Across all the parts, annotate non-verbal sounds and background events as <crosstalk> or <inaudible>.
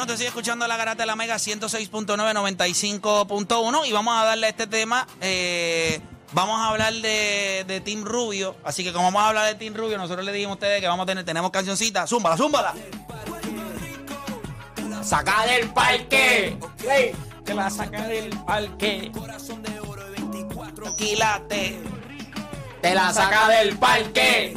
Bueno, te sigue escuchando la garata de la Mega 106.9, 95.1 y vamos a darle a este tema. eh, vamos a hablar de, de Team Rubio. Así que como vamos a hablar de Team Rubio, nosotros le dijimos a ustedes que vamos a tener, tenemos cancioncita. Zúmbala, zúmbala. Saca del parque. Ey. Que la saca del parque. Quilate. Te la saca del parque.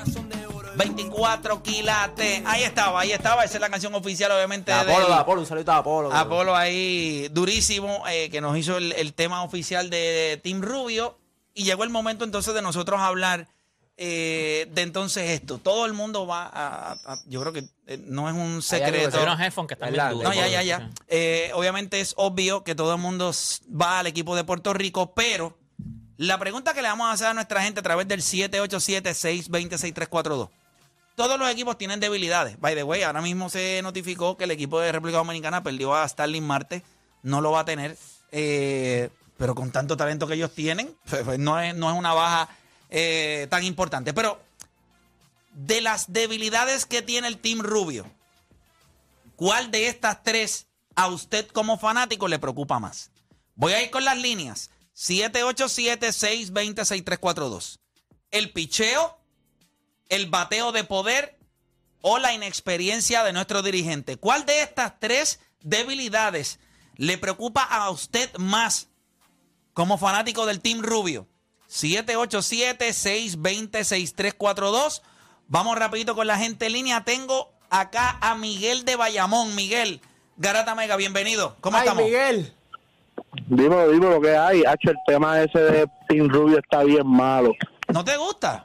Parque. 24 quilates. Ahí estaba, ahí estaba. Esa es la canción oficial, obviamente. De Apolo, de Apolo, un saludo a Apolo. Apolo ahí durísimo, eh, que nos hizo el, el tema oficial de Team Rubio. Y llegó el momento entonces de nosotros hablar eh, de entonces esto. Todo el mundo va a... a- yo creo que eh, no es un Hay algo que secreto. se Hay unos headphones que están bien ¿Verdad? duros. No, ya, ya, ya. Eh, obviamente es obvio que todo el mundo s- va al equipo de Puerto Rico, pero la pregunta que le vamos a hacer a nuestra gente a través del 787-620-6342. Todos los equipos tienen debilidades. By the way, ahora mismo se notificó que el equipo de República Dominicana perdió a Starling Marte. No lo va a tener. eh, pero con tanto talento que ellos tienen, <laughs> pues, pues, no, es, no es una baja eh, tan importante. Pero de las debilidades que tiene el Team Rubio, ¿Cuál de estas tres a usted como fanático le preocupa más? Voy a ir con las líneas. 787-620-6342. El picheo, el bateo de poder o la inexperiencia de nuestro dirigente. ¿Cuál de estas tres debilidades le preocupa a usted más como fanático del Team Rubio? 787-620-6342. Vamos rapidito con la gente en línea. Tengo acá a Miguel de Bayamón. Miguel, Garata Mega, bienvenido. ¿Cómo Ay, estamos? Miguel. Dime, dime lo que hay. Hacho, el tema ese de Team Rubio está bien malo. ¿No te gusta?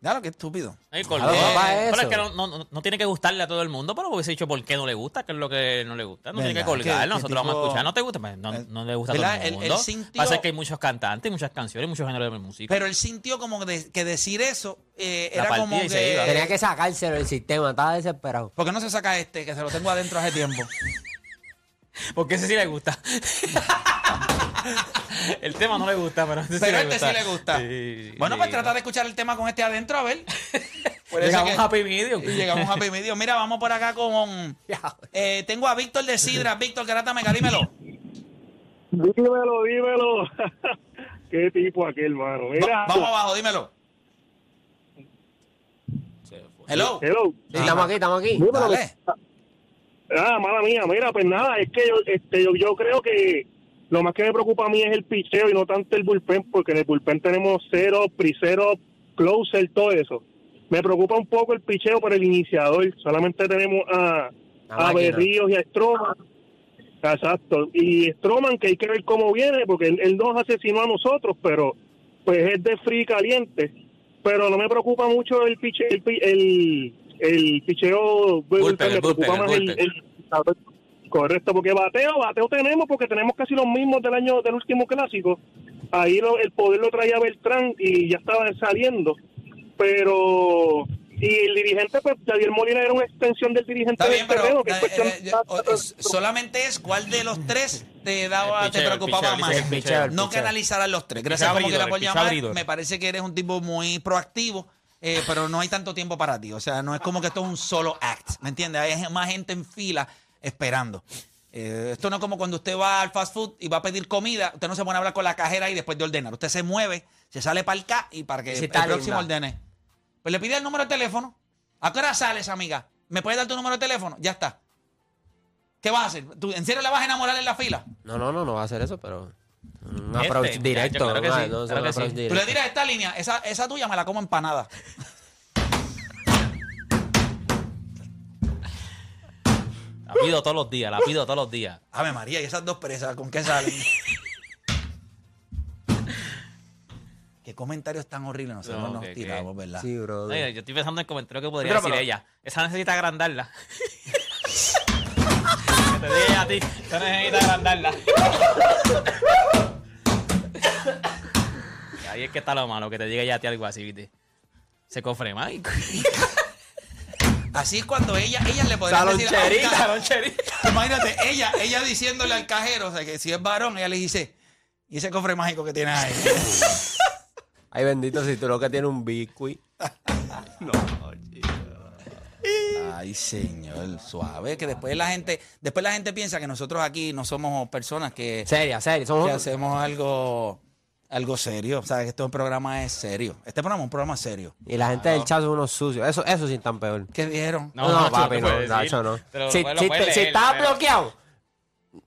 Claro, qué estúpido. Ay. Claro, papá, pero eso. es que no, no- no tiene que gustarle a todo el mundo, pero hubiese dicho por qué no le gusta, qué es lo que no le gusta. No tiene que ¿Verdad? ¿Qué- colgar, qué nosotros tipo- vamos a escuchar. ¿No te gusta? Pues no, no le gusta a todo ¿verdad? el Él- él mundo. sintió- Pasa que hay muchos cantantes, muchas canciones, muchos géneros de música. Pero él sintió como de- que decir eso eh, La era como y se iba. Tenía que... que sacárselo del sistema, estaba desesperado. ¿Por qué no se saca este, que se lo tengo adentro hace tiempo? <laughs> Porque ese sí le gusta. <laughs> <laughs> el tema no le gusta, pero este sí le este gusta. sí le gusta. Sí, bueno, sí. pues trata de escuchar el tema con este adentro, a ver. Por <laughs> Llegamos que- a Happy Medium. Y llegamos a Happy Medium. Mira, vamos por acá con... eh, tengo a Víctor de Sidra. Víctor, Garata Mega, dímelo. Dímelo, dímelo. <laughs> Qué tipo aquel, mano. Mira. Va- vamos abajo, dímelo. Hello. Hello. Sí, estamos aquí, estamos aquí. Dímelo. Dale. Ah, mala mía. Mira, pues nada, es que yo, este, yo, yo creo que lo más que me preocupa a mí es el picheo y no tanto el bullpen, porque en el bullpen tenemos cero, prisero, closer, todo eso. Me preocupa un poco el picheo por el iniciador. Solamente tenemos a, a máquina. Berríos y a Stroman. Exacto. Y Stroman, que hay que ver cómo viene, porque él, él nos asesinó a nosotros, pero pues es de free caliente. Pero no me preocupa mucho el piche, el, pi- el, el picheo. Bullpen, me el preocupa bullpen, más el el, el- Correcto, porque bateo, bateo tenemos, porque tenemos casi los mismos del año del último clásico. Ahí lo- el poder lo traía Beltrán y ya estaban saliendo. Pero. Y el dirigente, pues, Javier Molina era una extensión del dirigente Está bien, del terreno, pero que es eh, cuestión- eh, o- es- solamente es cuál de los tres te daba, te preocupaba picheo, más. picheo, no que analizaran los tres. Gracias por picheo llamar. Me parece que eres un tipo muy proactivo, eh, pero no hay tanto tiempo para ti. O sea, no es como que esto es un solo act, ¿me entiendes? Hay más gente en fila esperando. Eh, esto no es como cuando usted va al fast food y va a pedir comida, usted no se pone a hablar con la cajera y después de ordenar. Usted se mueve, se sale para el K y para que el próximo linda. ordene. Pues le pide el número de teléfono. ¿A qué hora sales, amiga? ¿Me puedes dar tu número de teléfono? Ya está. ¿Qué vas a hacer? ¿Tú en serio le vas a enamorar en la fila? No, no, no, no va a hacer eso, pero. Un Este, approach directo. que sí, no, que sí. Tú le tiras esta línea, esa, esa tuya me la como empanada. La pido todos los días, la pido todos los días. Ave María, y esas dos presas, ¿con qué salen? <laughs> qué comentarios tan horribles nosotros No, nos que- tiramos, ¿verdad? Sí, bro. Oye, yo estoy pensando en el comentario que podría Pero, decir pero- ella. Esa necesita agrandarla. <laughs> que te diga ella a ti. Esa necesita agrandarla. Y ahí es que está lo malo, que te diga ella a ti algo así, ¿viste? Se cofre mágico. <laughs> Así es cuando ella, ella le podría decir Saloncherita. <laughs> Imagínate, ella, ella diciéndole al cajero, o sea, que si es varón, ella le dice, ¿y ese cofre mágico que tienes ahí? <laughs> Ay, bendito, si tú lo que tienes un biscuit. <laughs> Ay, señor, suave, que después la gente, después la gente piensa que nosotros aquí no somos personas que, Seria, seria. Somos que hacemos algo, algo serio. O sea, que este programa es serio. Este programa es un programa serio. Y la gente del chat son unos sucios. Eso, eso sí están peor. ¿Qué vieron? No, no, Nacho, papi, no. Nacho, no. Si, si, estás pero- bloqueado,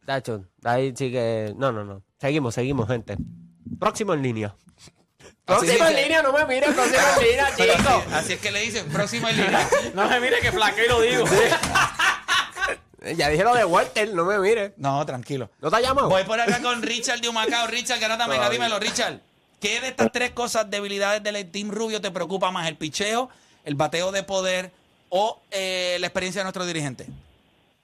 Nacho, ahí sí que. No, no, no. Seguimos, seguimos, gente. Próximo en línea. <laughs> Próximo en línea, no me mires, próximo en línea, <laughs> Pero chico. así, así es que le dicen, próximo en línea. <laughs> No me mire que flaqueo y lo digo. Ya dije lo de Walter, no me mires. No, tranquilo. ¿No te ha llamado? Voy por acá con Richard de Humacao. Richard, Garata Mega, dímelo, Richard. ¿Qué de estas tres cosas, debilidades del Team Rubio te preocupa más? ¿El picheo, el bateo de poder o eh, la experiencia de nuestro dirigente?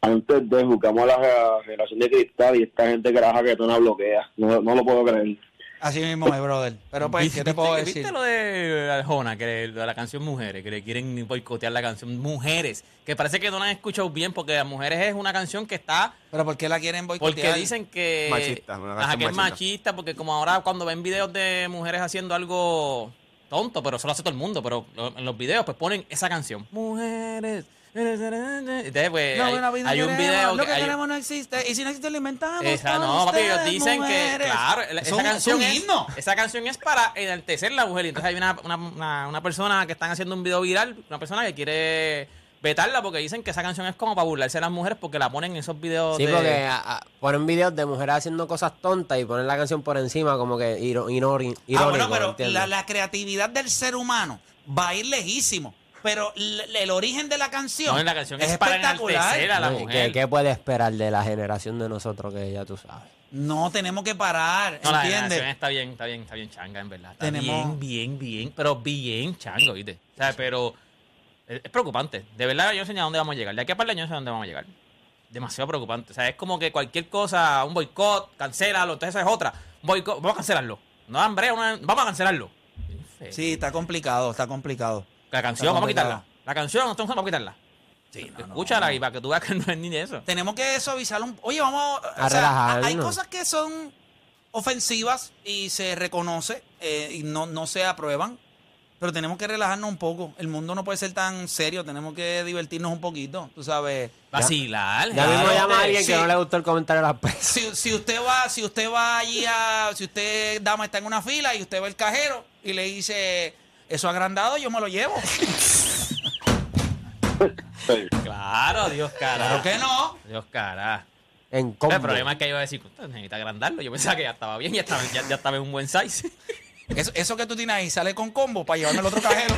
antes de jugamos a la generación de cristal y esta gente que la jaquetona bloquea. No, no lo puedo creer. Así mismo es, brother. Pero pues, ¿qué te puedo ¿Viste- decir? ¿Viste lo de Arjona, que le- de la canción Mujeres, que le quieren boicotear la canción Mujeres? Que parece que no la han escuchado bien porque las Mujeres es una canción que está... ¿Pero por qué la quieren boicotear? Porque dicen que... Machista, una Ajá, que es machista. machista, porque como ahora cuando ven videos de mujeres haciendo algo tonto, pero eso lo hace todo el mundo, pero lo- en los videos pues ponen esa canción. Mujeres... Entonces, pues, No, hay, bueno, no hay un video Lo que hay- queremos no existe. Y si no existe, lo inventamos. esa, no, papi, ellos dicen mujeres. que, claro, Es la- esa un- canción es himno. esa canción es para enaltecer la mujer. Y entonces hay una, una, una, una persona que están haciendo un video viral, una persona que quiere vetarla porque dicen que esa canción es como para burlarse de las mujeres porque la ponen en esos videos Sí, de... porque a- a- ponen videos de mujeres haciendo cosas tontas y ponen la canción por encima como que irónico. Ah, bueno, pero la, la creatividad del ser humano va a ir lejísimo. Pero el origen de la canción, No, la canción es, es para espectacular. enaltecer a la No, ¿y mujer. ¿Qué, ¿Qué puede esperar de la generación de nosotros que ya tú sabes? No tenemos que parar, No, la ¿entiendes? canción está bien, está bien, está bien changa, en verdad. Está Tenemos- bien, bien, bien, pero bien chango, ¿viste? O sea, pero es, es preocupante. De verdad, yo no sé ni a dónde vamos a llegar. De aquí a par de años no sé a dónde vamos a llegar. Demasiado preocupante. O sea, es como que cualquier cosa, un boicot, cancélalo, entonces esa es otra. Un boicot, vamos a cancelarlo. No, hombre, una- vamos a cancelarlo. Sí, está complicado, está complicado. La canción, vamos a quitarla. La canción, entonces vamos a quitarla. Sí, no, Escúchala no. y para que tú veas que no es ni de eso. Tenemos que suavizar un... Oye, vamos... A o sea, relajarnos. hay cosas que son ofensivas y se reconoce eh, y no, no se aprueban, pero tenemos que relajarnos un poco. El mundo no puede ser tan serio, tenemos que divertirnos un poquito, tú sabes. Vacilar. Ya mismo llama a alguien sí. que no le gustó el comentario de las pesas. Si, si usted va, si usted va allí a, si usted, dama, está en una fila y usted ve el cajero y le dice, eso agrandado, yo me lo llevo. Claro, Dios cara. Claro que no. Dios cara. En combo. El problema es que iba a decir, "Usted necesita agrandarlo. Yo pensaba que ya estaba bien, ya estaba, ya, ya estaba en un buen size. Eso, eso que tú tienes ahí sale con combo para llevarme al otro cajero.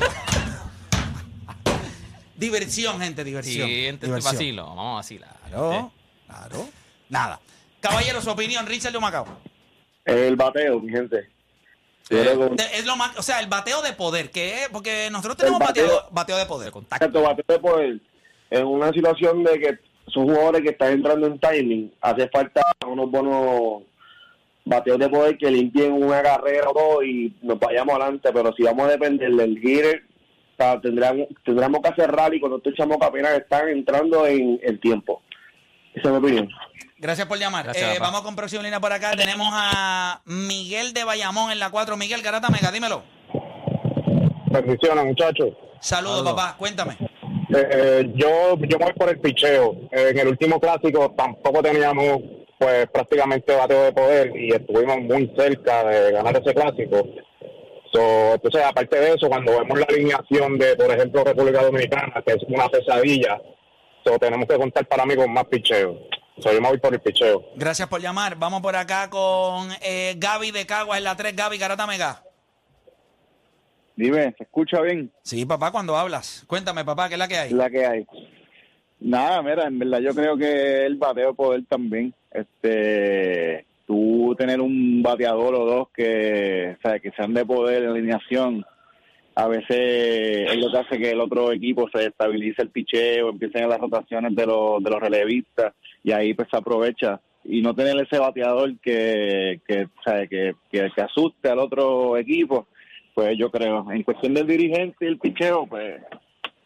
diversión, gente, diversión. Sí, diversión. vacilo. Vamos a vacilar. Claro, claro. Nada. Caballero, su opinión, Richard de Macao. El bateo, mi gente. Que Es lo más, o sea, el bateo de poder, que es, porque nosotros tenemos bateo, bateo- bateo de poder. De contacto. Exacto, bateo de poder. En una situación de que son jugadores que están entrando en timing, hace falta unos buenos bateos de poder que limpien una carrera o todo y nos vayamos adelante. Pero si vamos a depender del hitter, o sea, tendríamos, tendríamos que hacer rally con estos chamos que apenas están entrando en el tiempo. Esa es mi opinión. Gracias por llamar. Gracias, Eh, vamos con próxima línea por acá. Tenemos a Miguel de Bayamón en la 4. Miguel Garata Mega, dímelo. Bendiciones, muchachos. Saludos, papá. Cuéntame. Eh, yo, yo me voy por el picheo. Eh, en el último clásico tampoco teníamos pues prácticamente bateo de poder y estuvimos muy cerca de ganar ese clásico. So, entonces, aparte de eso, cuando vemos la alineación de, por ejemplo, República Dominicana, que es una pesadilla, so, tenemos que contar para mí con más picheo. So, yo me voy por el picheo. Gracias por llamar. Vamos por acá con eh, Gaby de Caguas en la 3. Gaby, Garata Mega. Dime, ¿se escucha bien Sí, papá, cuando hablas. Cuéntame, papá, ¿qué es la que hay? la que hay? Nada, mira, en verdad yo creo que el bateo poder también, este, tú tener un bateador o dos que, o sea, que sean de poder en alineación, a veces es lo que hace que el otro equipo se estabilice el picheo, empiecen las rotaciones de los, de los relevistas y ahí pues se aprovecha. Y no tener ese bateador que, que, sea, que, que, que asuste al otro equipo, pues yo creo, en cuestión del dirigente y el picheo, pues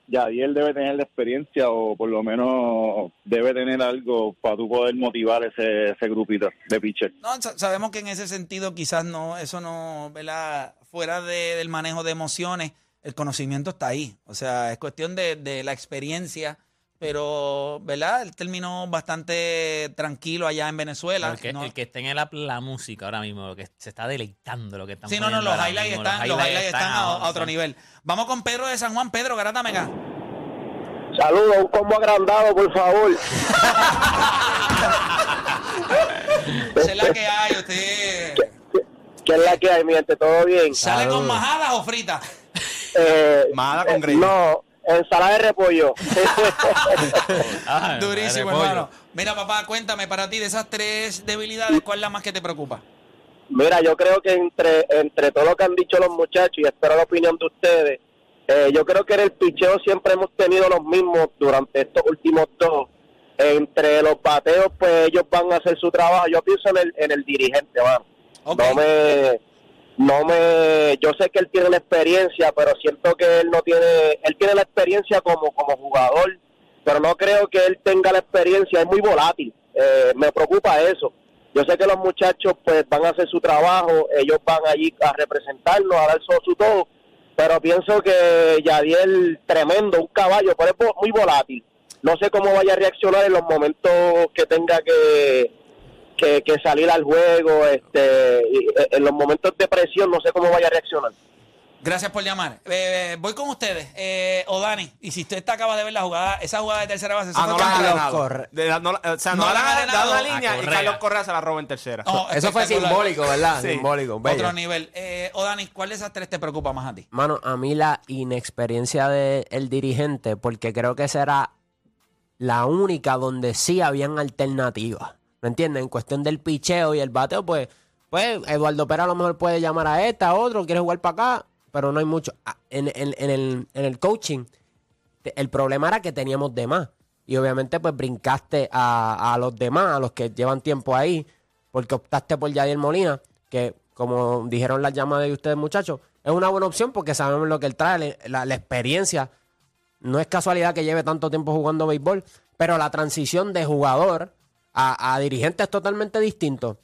ya y él debe tener la experiencia o por lo menos debe tener algo para tú poder motivar ese, ese grupito de pitcher. No, sa- sabemos que en ese sentido quizás no, eso no, ¿verdad? Fuera de- del manejo de emociones, el conocimiento está ahí. O sea, es cuestión de, de la experiencia, pero, ¿verdad? Él terminó bastante tranquilo allá en Venezuela. El que, No- el que esté en la, la música ahora mismo, lo que se está deleitando lo que están Sí, no, no, los highlights están, los highlights están a, a otro nivel. Vamos con Pedro de San Juan. Pedro, Garata Mega. Saludos, un combo agrandado, por favor. <laughs> Esa es la que hay, usted. ¿Qué es la que hay, mi gente? ¿Todo bien? ¿Sale con majadas o fritas? Eh, Majada con eh, gravy. No, ensalada de repollo. <laughs> Ah, Durísimo, repollo. hermano. Mira, papá, cuéntame, para ti, de esas tres debilidades, ¿cuál es la más que te preocupa? Mira, yo creo que entre entre todo lo que han dicho los muchachos, y espero la opinión de ustedes, eh, yo creo que en el picheo siempre hemos tenido los mismos durante estos últimos dos. Entre los bateos, pues ellos van a hacer su trabajo. Yo pienso en el, en el dirigente, mano. Ok. No me, no me, yo sé que él tiene la experiencia, pero siento que él no tiene, él tiene la experiencia como, como jugador, pero no creo que él tenga la experiencia, es muy volátil. Eh, me preocupa eso. Yo sé que los muchachos pues van a hacer su trabajo, ellos van allí a representarnos, a dar su, su todo, pero pienso que Yadiel, tremendo, un caballo, pero es muy volátil. No sé cómo vaya a reaccionar en los momentos que tenga que, que, que salir al juego, este, y, eh, en los momentos de presión, no sé cómo vaya a reaccionar. Gracias por llamar. Eh, voy con ustedes. Eh, Odani, y si usted está, acaba de ver la jugada, esa jugada de tercera base, Ah, no la han De la- no o sea, No no, la han dado la línea y Correa. Carlos Correa se la roba en tercera. No, Eso fue simbólico, ¿verdad? Sí. Simbólico. bello. Otro nivel. Eh, Odani, ¿cuál de esas tres te preocupa más a ti? Mano, a mí la inexperiencia del dirigente, porque creo que será la única donde sí habían alternativas. ¿Me entiendes? En cuestión del picheo y el bateo, pues, pues Eduardo Pera a lo mejor puede llamar a esta, a otro, quiere jugar para acá, pero no hay mucho. Ah, En, el, coaching, el problema era que teníamos de más. Y obviamente, pues brincaste a, los demás, a los que llevan tiempo ahí, porque optaste por Yadier Molina, que como dijeron las llamadas de ustedes, muchachos, es una buena opción porque sabemos lo que él trae, la, la experiencia. No es casualidad que lleve tanto tiempo jugando béisbol, pero la transición de jugador a, a dirigente es totalmente distinto.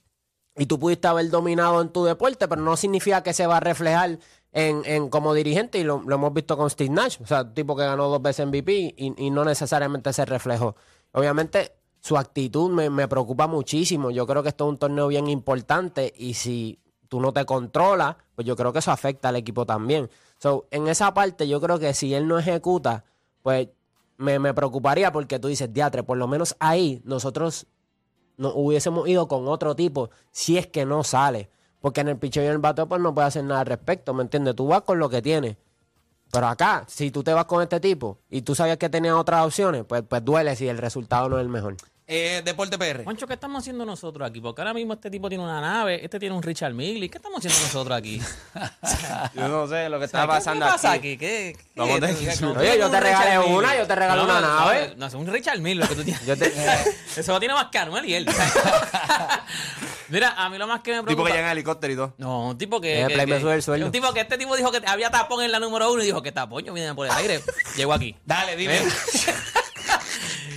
Y tú pudiste haber dominado en tu deporte, pero no significa que se va a reflejar en, en como dirigente, y lo, hemos visto con Steve Nash, o sea, tipo que ganó dos veces MVP y, y no necesariamente se reflejó. Obviamente, su actitud me, me preocupa muchísimo. Yo creo que esto es un torneo bien importante y si tú no te controlas, pues yo creo que eso afecta al equipo también. So, en esa parte, yo creo que si él no ejecuta, pues me, me preocuparía porque tú dices, diatre, por lo menos ahí nosotros no hubiésemos ido con otro tipo si es que no sale. Porque en el picheo y en el bateo pues no puede hacer nada al respecto, ¿me entiendes? Tú vas con lo que tienes. Pero acá, si tú te vas con este tipo y tú sabías que tenía otras opciones, pues, pues duele si el resultado no es el mejor. Eh, Deporte PR. Juancho, ¿qué estamos haciendo nosotros aquí? Porque ahora mismo este tipo tiene una nave, este tiene un Richard Mille. ¿Qué estamos haciendo nosotros aquí? <laughs> Yo no sé lo que O sea, está ¿qué- pasando ¿Qué pasa aquí. ¿Qué, qué- no, subir. Oye, yo te un regalé Richard una, yo te regalé No, una no, nave. No, es un Richard Mille lo que tú tienes. Yo te- <laughs> Eso lo tiene más que Anuel y él. Mira, a mí lo más que me Tipo preocupa... que llega en helicóptero y todo. No, un tipo que. Eh, que- Play me que- sube el sueldo. Un tipo que este tipo dijo que había tapón en la número uno y dijo que tapón, yo vine por el aire. Llegó aquí. Dale, dime. <laughs>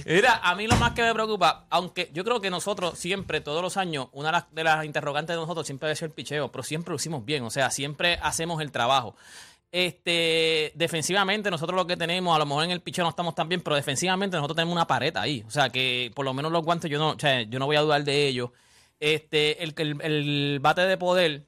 Mira, a mí lo más que me preocupa, aunque yo creo que nosotros siempre, todos los años, una de las interrogantes de nosotros siempre debe ser el picheo, pero siempre lo hicimos bien, o sea, siempre hacemos el trabajo. Este, defensivamente, nosotros lo que tenemos, a lo mejor en el picheo no estamos tan bien, pero defensivamente nosotros tenemos una pared ahí. O sea, que por lo menos los guantes yo no, o sea, yo no voy a dudar de ellos. Este, el, el, el bate de poder,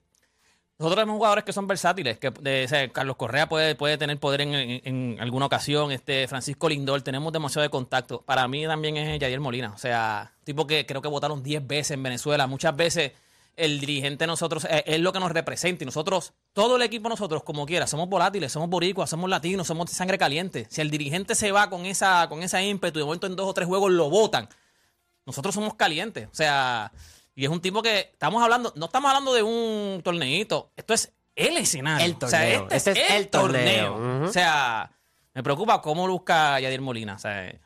nosotros tenemos jugadores que son versátiles, que Carlos Correa puede, puede tener poder en, en- alguna ocasión, este Francisco Lindor, tenemos demasiado de contacto. Para mí también es Yadier Molina, o sea, tipo que creo que votaron 10 veces en Venezuela, muchas veces el dirigente nosotros eh, es lo que nos representa y nosotros, todo el equipo nosotros como quiera, somos volátiles, somos boricuas, somos latinos, somos de sangre caliente. Si el dirigente se va con esa con esa ímpetu y de momento en dos o tres juegos lo votan, nosotros somos calientes. O sea, y es un tipo que estamos hablando, no estamos hablando de un torneito, esto es el escenario. El O sea, torneo. este, es el, torneo. O sea, me preocupa cómo busca Yadir Molina, o sea, Eh,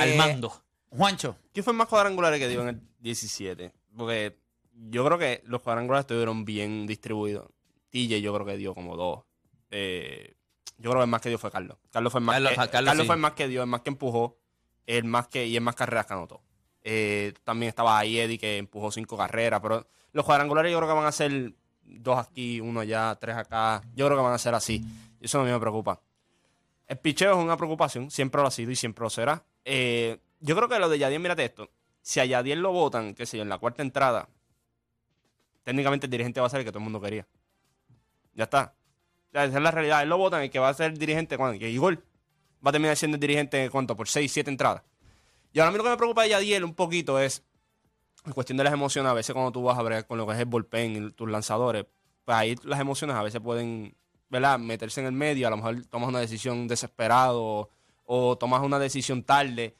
al mando. Juancho, ¿Quién fue el más cuadrangulares que dio en el 17? Porque yo creo que los cuadrangulares estuvieron bien distribuidos. TJ yo creo que dio como dos. Eh, yo creo que el más que dio fue Carlos. Carlos fue el más, Carlos- que, Carlos Carlos sí. fue el más que dio, el más que empujó, el más que, y el más carreras que anotó. Eh, también estaba ahí Eddie que empujó cinco carreras, pero los cuadrangulares yo creo que van a ser dos aquí, uno allá, tres acá. Yo creo que van a ser así. Eso no me preocupa. El picheo es una preocupación, siempre lo ha sido y siempre lo será. Eh, yo creo que lo de Yadier, mírate esto. Si a Yadier lo votan, qué sé yo, en la cuarta entrada, técnicamente el dirigente va a ser el que todo el mundo quería. Ya está. Esa es la realidad. Él lo votan, el que va a ser el dirigente, ¿cuándo? Que Igor va a terminar siendo el dirigente, ¿cuánto? Por 6, 7 entradas. Y ahora a mí lo que me preocupa de Yadier un poquito es, en cuestión de las emociones, a veces cuando tú vas a ver con lo que es el bullpen y tus lanzadores, pues ahí las emociones a veces pueden, ¿verdad? Meterse en el medio, a lo mejor tomas una decisión desesperado o, tomas una decisión tarde.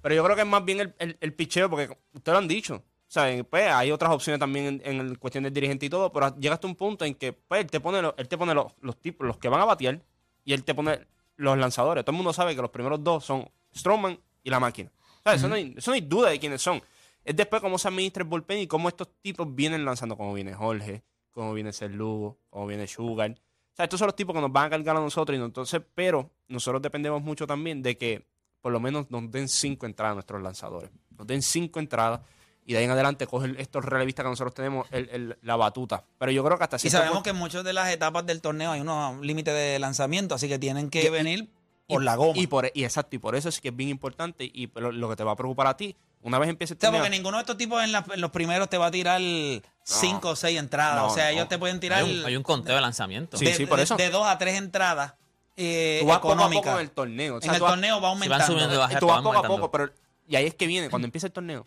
Pero yo creo que es más bien el, el, el picheo, porque ustedes lo han dicho. ¿saben? Pues hay otras opciones también en, en cuestión del dirigente y todo, pero llega hasta un punto en que pues, él te pone, los, él te pone los, los tipos, los que van a batear, y él te pone los lanzadores. Todo el mundo sabe que los primeros dos son Stroman y la máquina. Sea, eso, no hay, eso no hay duda de quiénes son. Es después cómo se administra el bullpen y cómo estos tipos vienen lanzando, como viene Jorge, como viene Ser Lugo, como viene Sugar. O sea, estos son los tipos que nos van a cargar a nosotros. Y no- entonces, pero nosotros dependemos mucho también de que por lo menos nos den cinco entradas a nuestros lanzadores. Nos den cinco entradas y de ahí en adelante cogen estos relevistas que nosotros tenemos el- el- la batuta. Pero yo creo que hasta y sabemos punto- que en muchas de las etapas del torneo hay unos límites de lanzamiento, así que tienen que Y- venir por la goma. Y, por, y exacto, y por eso es que es bien importante. Y lo, lo que te va a preocupar a ti, una vez empiece el O sea, torneo, porque ninguno de estos tipos en, la- en los primeros te va a tirar cinco o seis entradas. No, o sea, no. ellos te pueden tirar Hay un, hay un conteo de lanzamiento. Sí, de, sí, por de- eso. de dos a tres entradas eh, tú vas poco a poco en el torneo. O sea, en el torneo va Si van aumentando. subiendo de baja, tú vas van poco a aumentando. poco, pero y ahí es que viene, cuando empieza el torneo.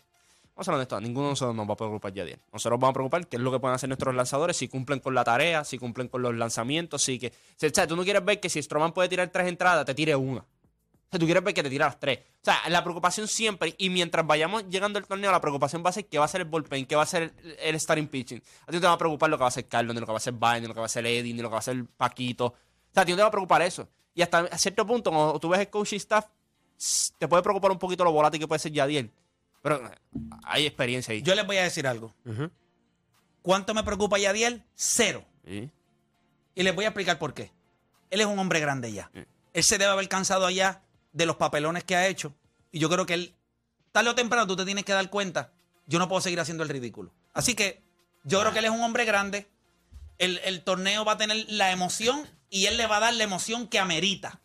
Vamos a de esto, ninguno de nosotros nos va a preocupar ya. Nosotros vamos a preocupar qué es lo que pueden hacer nuestros lanzadores, si cumplen con la tarea, si cumplen con los lanzamientos, si que. O sea, tú no quieres ver que si Stroman puede tirar tres entradas, te tire una. O sea, tú quieres ver que te tira las tres. O sea, la preocupación siempre, y mientras vayamos llegando al torneo, la preocupación va a ser qué va a ser el bullpen, qué va a ser el, el starting pitching. A ti no te va a preocupar lo que va a hacer Carlos, ni lo que va a hacer Brian, ni lo que va a hacer Eddie, ni lo que va a hacer Paquito. O sea, a ti no te va a preocupar eso. Y hasta cierto punto, cuando tú ves el coaching staff, te puede preocupar un poquito lo volátil que puede ser Yadiel. Pero hay experiencia ahí. Yo les voy a decir algo. ¿Cuánto me preocupa Yadiel? Cero. Sí. Y les voy a explicar por qué. Él es un hombre grande ya. Sí. Él se debe haber cansado allá de los papelones que ha hecho. Y yo creo que él, tarde o temprano, tú te tienes que dar cuenta. Yo no puedo seguir haciendo el ridículo. Así que yo creo que él es un hombre grande. El, el torneo va a tener la emoción y él le va a dar la emoción que amerita.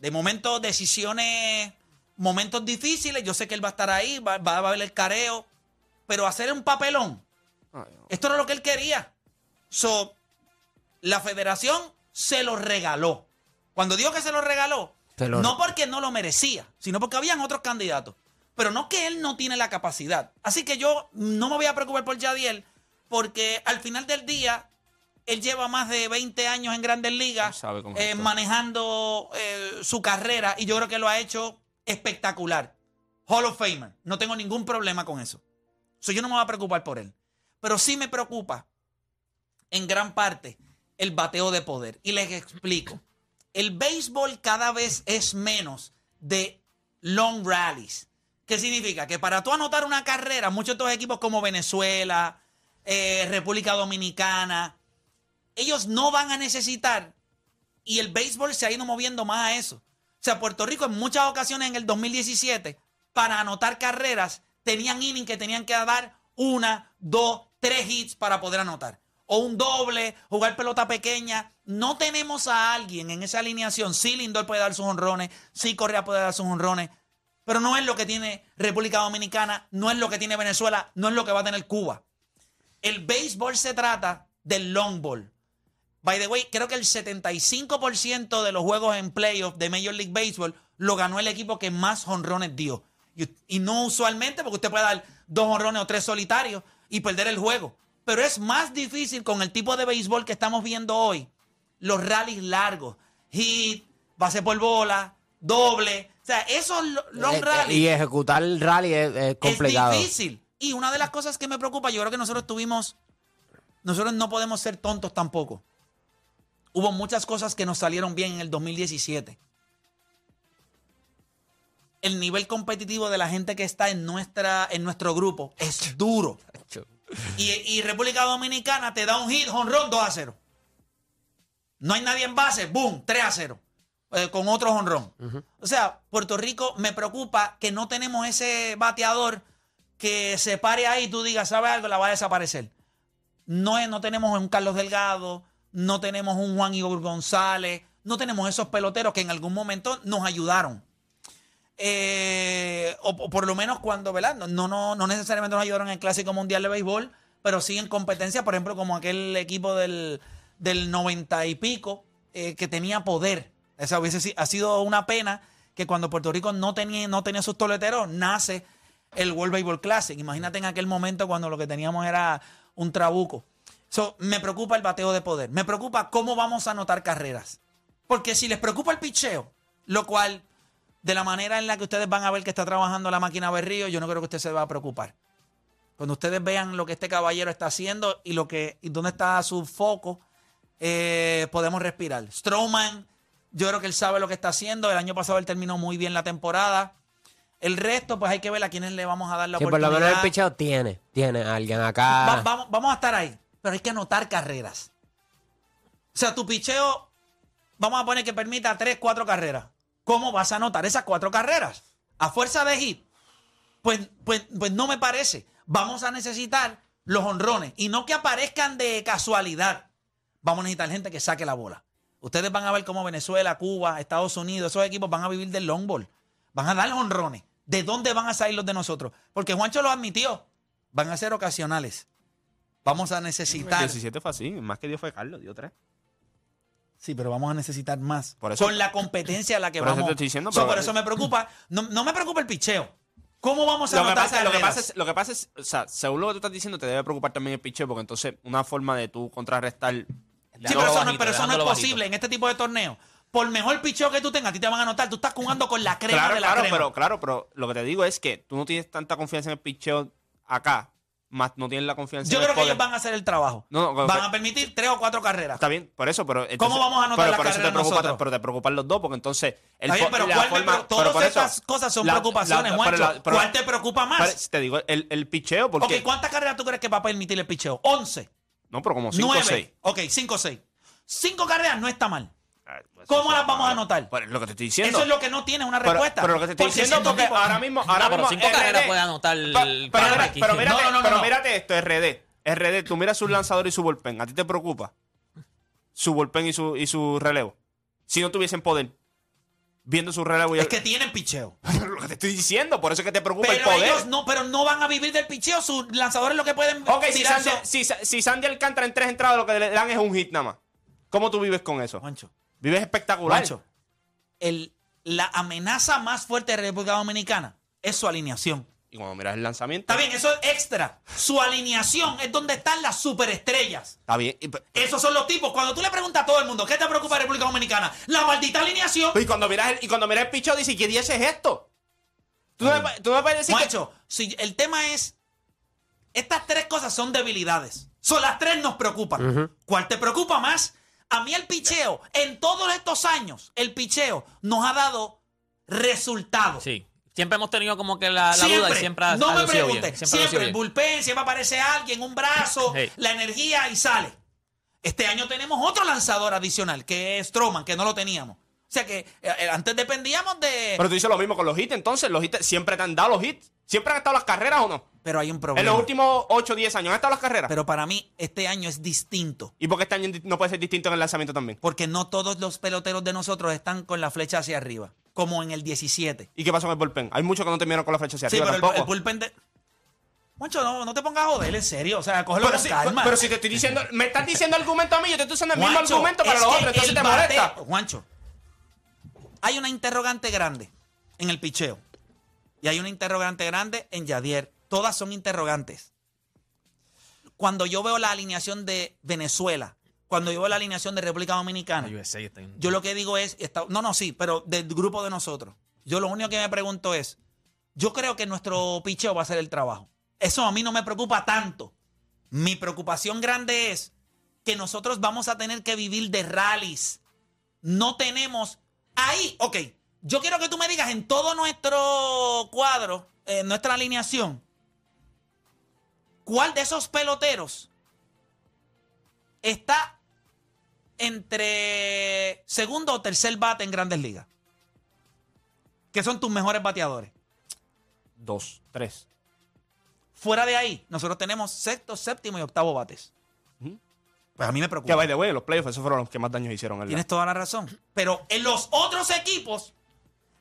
De momentos, decisiones, momentos difíciles. Yo sé que él va a estar ahí, va, va a haber el careo. Pero hacer un papelón, Ay, no. esto era lo que él quería. So, la federación se lo regaló. Cuando digo que se lo regaló, Se lo- no porque no lo merecía, sino porque habían otros candidatos. Pero no que él no tiene la capacidad. Así que yo no me voy a preocupar por Yadiel, porque al final del día, él lleva más de 20 años en grandes ligas eh, manejando eh, su carrera y yo creo que lo ha hecho espectacular. Hall of Famer. No tengo ningún problema con eso. So, yo no me voy a preocupar por él. Pero sí me preocupa en gran parte el bateo de poder. Y les explico. El béisbol cada vez es menos de long rallies. ¿Qué significa? Que para tú anotar una carrera, muchos de estos equipos como Venezuela, eh, República Dominicana, ellos no van a necesitar, y el béisbol se ha ido moviendo más a eso. O sea, Puerto Rico en muchas ocasiones en el 2017, para anotar carreras, tenían inning que tenían que dar una, dos, tres hits para poder anotar. O un doble, jugar pelota pequeña. No tenemos a alguien en esa alineación. Sí, Lindor puede dar sus honrones, sí, Correa puede dar sus honrones, pero no es lo que tiene República Dominicana, no es lo que tiene Venezuela, no es lo que va a tener Cuba. El béisbol se trata del long ball. By the way, creo que el 75% de los juegos en playoff de Major League Baseball lo ganó el equipo que más honrones dio. Y, y no usualmente, porque usted puede dar dos honrones o tres solitarios y perder el juego. Pero es más difícil con el tipo de béisbol que estamos viendo hoy. Los rallies largos, hit, base por bola, doble. O sea, esos lo- long Eh, eh, rallies y ejecutar el rally es, es complicado. es difícil. Y una de las cosas que me preocupa, yo creo que nosotros tuvimos, nosotros no podemos ser tontos tampoco. Hubo muchas cosas que nos salieron bien en el 2017. El nivel competitivo de la gente que está en, nuestra, en nuestro grupo es duro. Y, y República Dominicana te da un hit, honrón 2 a 0. No hay nadie en base, boom, 3 a 0. eh, con otro honrón. O sea, Puerto Rico me preocupa que no tenemos ese bateador que se pare ahí y tú digas, ¿sabe algo? La va a desaparecer. No, es- no tenemos un Carlos Delgado, no tenemos un Juan Igor González, no tenemos esos peloteros que en algún momento nos ayudaron. Eh, o, por lo menos cuando, ¿verdad? No, no, no, necesariamente nos ayudaron en el Clásico Mundial de Béisbol, pero sí en competencia, por ejemplo, como aquel equipo del, del 90 y pico eh, que tenía poder. Esa hubiese si- ha sido una pena que cuando Puerto Rico no tenía, no tenía sus toleteros, nace el World Baseball Classic. Imagínate en aquel momento cuando lo que teníamos era un trabuco. So, me preocupa el bateo de poder. Me preocupa cómo vamos a anotar carreras. Porque si les preocupa el picheo, lo cual, de la manera en la que ustedes van a ver que está trabajando la máquina Berrío, yo no creo que usted se va a preocupar. Cuando ustedes vean lo que este caballero está haciendo y lo que y dónde está su foco, eh, podemos respirar. Strowman, yo creo que él sabe lo que está haciendo. El año pasado él terminó muy bien la temporada. El resto, pues hay que ver a quiénes le vamos a dar la Sí, por lo oportunidad. menos el picheo tiene, tiene a alguien acá. Va- vamos, vamos a estar ahí, pero hay que anotar carreras. O sea, tu picheo, vamos a poner que permita tres, cuatro carreras. ¿Cómo vas a anotar esas cuatro carreras? ¿A fuerza de hit? Pues, pues, pues no me parece. Vamos a necesitar los honrones y no que aparezcan de casualidad. Vamos a necesitar gente que saque la bola. Ustedes van a ver cómo Venezuela, Cuba, Estados Unidos, esos equipos van a vivir del long ball. Van a dar honrones. ¿De dónde van a salir los de nosotros? Porque Juancho lo admitió. Van a ser ocasionales. Vamos a El necesitar. 17 fue así, más que dio fue Carlos, dio 3. Sí, pero vamos a necesitar más. Por eso- con la competencia a la que por eso vamos. te estoy diciendo, So, pero- por eso me preocupa. No, no me preocupa el picheo. ¿Cómo vamos a Lo que, anotar pasa, lo, que pasa es, lo que pasa es, o sea, según lo que tú estás diciendo, te debe preocupar también el picheo, porque entonces una forma de tú contrarrestar. Sí, pero eso no, pero eso no es bajito. posible en este tipo de torneos. Por mejor picheo que tú tengas, a ti te van a anotar. Tú estás jugando con la crema Claro, de la claro, crema. pero claro, pero lo que te digo es que tú no tienes tanta confianza en el picheo acá, más no tienes la confianza Yo en el creo que poder. ellos van a hacer el trabajo. No, no, van a permitir tres o cuatro carreras. Está bien, por eso, pero ¿Cómo vamos a anotar pero la por eso te carrera preocupa, nosotros? Pero te preocupan los dos, porque entonces el Está bien, fo- pero la ¿cuál me forma- pre- pero todas por eso- estas cosas son la- preocupaciones, la- Juancho. pero la- pero- ¿Cuál te preocupa más? pero te digo, el, el picheo, porque. Ok, ¿cuántas carreras tú crees que va a permitir el picheo? 11. no, pero como 5 o 9. 6. Ok, 5 o 6. 5 carreras no está mal. ¿Cómo las vamos a anotar? Pues lo que te estoy diciendo. Eso es lo que no tiene una Pero- respuesta. Pero, lo que te estoy Porque diciendo, siendo porque tipo- ahora mismo. Ahora No, pero mismo cinco RD carreras puede anotar el Pa- pero, mira- pero mírate, No, no, no, pero no. mírate esto, RD. RD, tú miras su lanzador y su bullpen. ¿A ti te preocupa? Su bullpen y su, y su relevo. Si no tuviesen poder. Viendo su relevo y Es que tienen picheo. <laughs> lo que te estoy diciendo, por eso es que te preocupa Pero el poder. ellos no, pero no van a vivir del picheo. Sus lanzadores lo que pueden Ok, si tirar Sandy, son- si, si Sandy Alcántara en tres entradas lo que le dan es un hit nada más. ¿Cómo tú vives con eso? Juancho, Vives espectacular. Juancho, el, la amenaza más fuerte de República Dominicana es su alineación. Y cuando miras el lanzamiento. Está bien, eso es extra. Su alineación es donde están las superestrellas. Está bien. Y, Esos son los tipos. Cuando tú le preguntas a todo el mundo, ¿qué te preocupa de República Dominicana? La maldita alineación. y cuando miras el, y cuando miras el picheo, dices, ¿qué 10 es esto? Tú no, me, tú no me puedes decir que- Juancho, si el tema es, estas tres cosas son debilidades. Son las tres nos preocupan. ¿Cuál te preocupa más? A mí el picheo, en todos estos años, el picheo nos ha dado resultados. Sí. Siempre hemos tenido como que la, la duda y siempre ha, no ha me preguntes. bien. Siempre, el bien. bullpen, siempre aparece alguien, un brazo, la energía y sale. Este año tenemos otro lanzador adicional, que es Stroman, que no lo teníamos. O sea que eh, eh, antes dependíamos de... Pero tú dices lo mismo con los hits, entonces. Los hits siempre te han dado los hits. ¿Siempre han estado las carreras o no? Pero hay un En problema. los últimos 8 o 10 años han estado las carreras. Pero para mí, este año es distinto. ¿Y por qué este año no puede ser distinto en el lanzamiento también? Porque no todos los peloteros de nosotros están con la flecha hacia arriba, como en el 17. ¿Y qué pasó con el bullpen? Hay muchos que no terminaron con la flecha hacia Sí, arriba pero el, tampoco. el bullpen de... Juancho, no, no te pongas a joder, en serio. O sea, cógelo Pero con si, calma. pero si te estoy diciendo, <laughs> me estás diciendo argumento a mí, yo te estoy usando el mismo argumento para los otros, entonces te molesta. Juancho, hay una interrogante grande en el picheo. Y hay una interrogante grande en Yadier. Todas son interrogantes. Cuando yo veo la alineación de Venezuela, cuando yo veo la alineación de República Dominicana, yo lo que digo es, no, no, sí, pero del grupo de nosotros. Yo lo único que me pregunto es, yo creo que nuestro picheo va a hacer el trabajo. Eso a mí no me preocupa tanto. Mi preocupación grande es que nosotros vamos a tener que vivir de rallies. No tenemos ahí, ok. Yo quiero que tú me digas en todo nuestro cuadro, en nuestra alineación, ¿cuál de esos peloteros está entre segundo o tercer bate en grandes ligas? ¿Qué son tus mejores bateadores? Dos, tres. Fuera de ahí, nosotros tenemos sexto, séptimo y octavo bates. Pues a mí me Que preocupa. by the way, los playoffs, esos fueron los que más daños hicieron. ¿verdad? Tienes toda la razón. Pero en los otros equipos,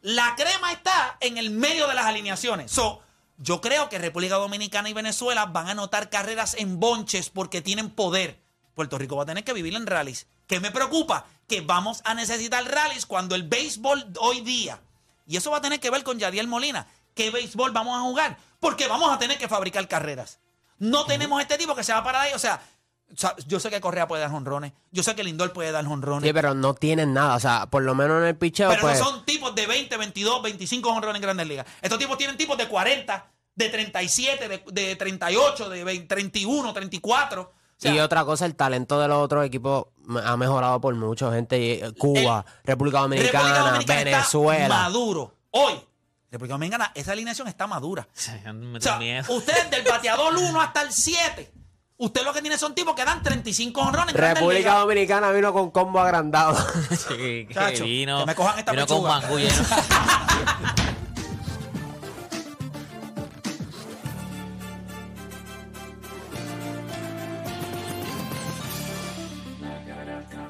la crema está en el medio de las alineaciones. So, yo creo que República Dominicana y Venezuela van a anotar carreras en bonches porque tienen poder. Puerto Rico va a tener que vivir en rallies. ¿Qué me preocupa? Que vamos a necesitar rallies cuando el béisbol hoy día. Y eso va a tener que ver con Yadiel Molina. ¿Qué béisbol vamos a jugar? Porque vamos a tener que fabricar carreras. No tenemos este tipo que se va a parar ahí. O sea, o sea, yo sé que Correa puede dar jonrones. Yo sé que Lindor puede dar jonrones. Sí, pero no tienen nada. O sea, por lo menos en el picheo, Pero pues. no son tipos de 20, 22, 25 honrones en grandes ligas. Estos tipos tienen tipos de 40, de 37, de, de 38, de 20, 31, 34. O sea, y otra cosa, el talento de los otros equipos ha mejorado por mucho. Gente, eh, Cuba, República Dominicana, República Dominicana está Venezuela. maduro. Hoy, República Dominicana, esa alineación está madura. Me O sea, da miedo. usted del bateador 1 hasta el 7. Usted lo que tiene son tipos que dan 35 honrones República. Dominicana vino con combo agrandado. Sí, que Chacho, vino, que me cojan esta vino con pechuga. mangú lleno. <laughs>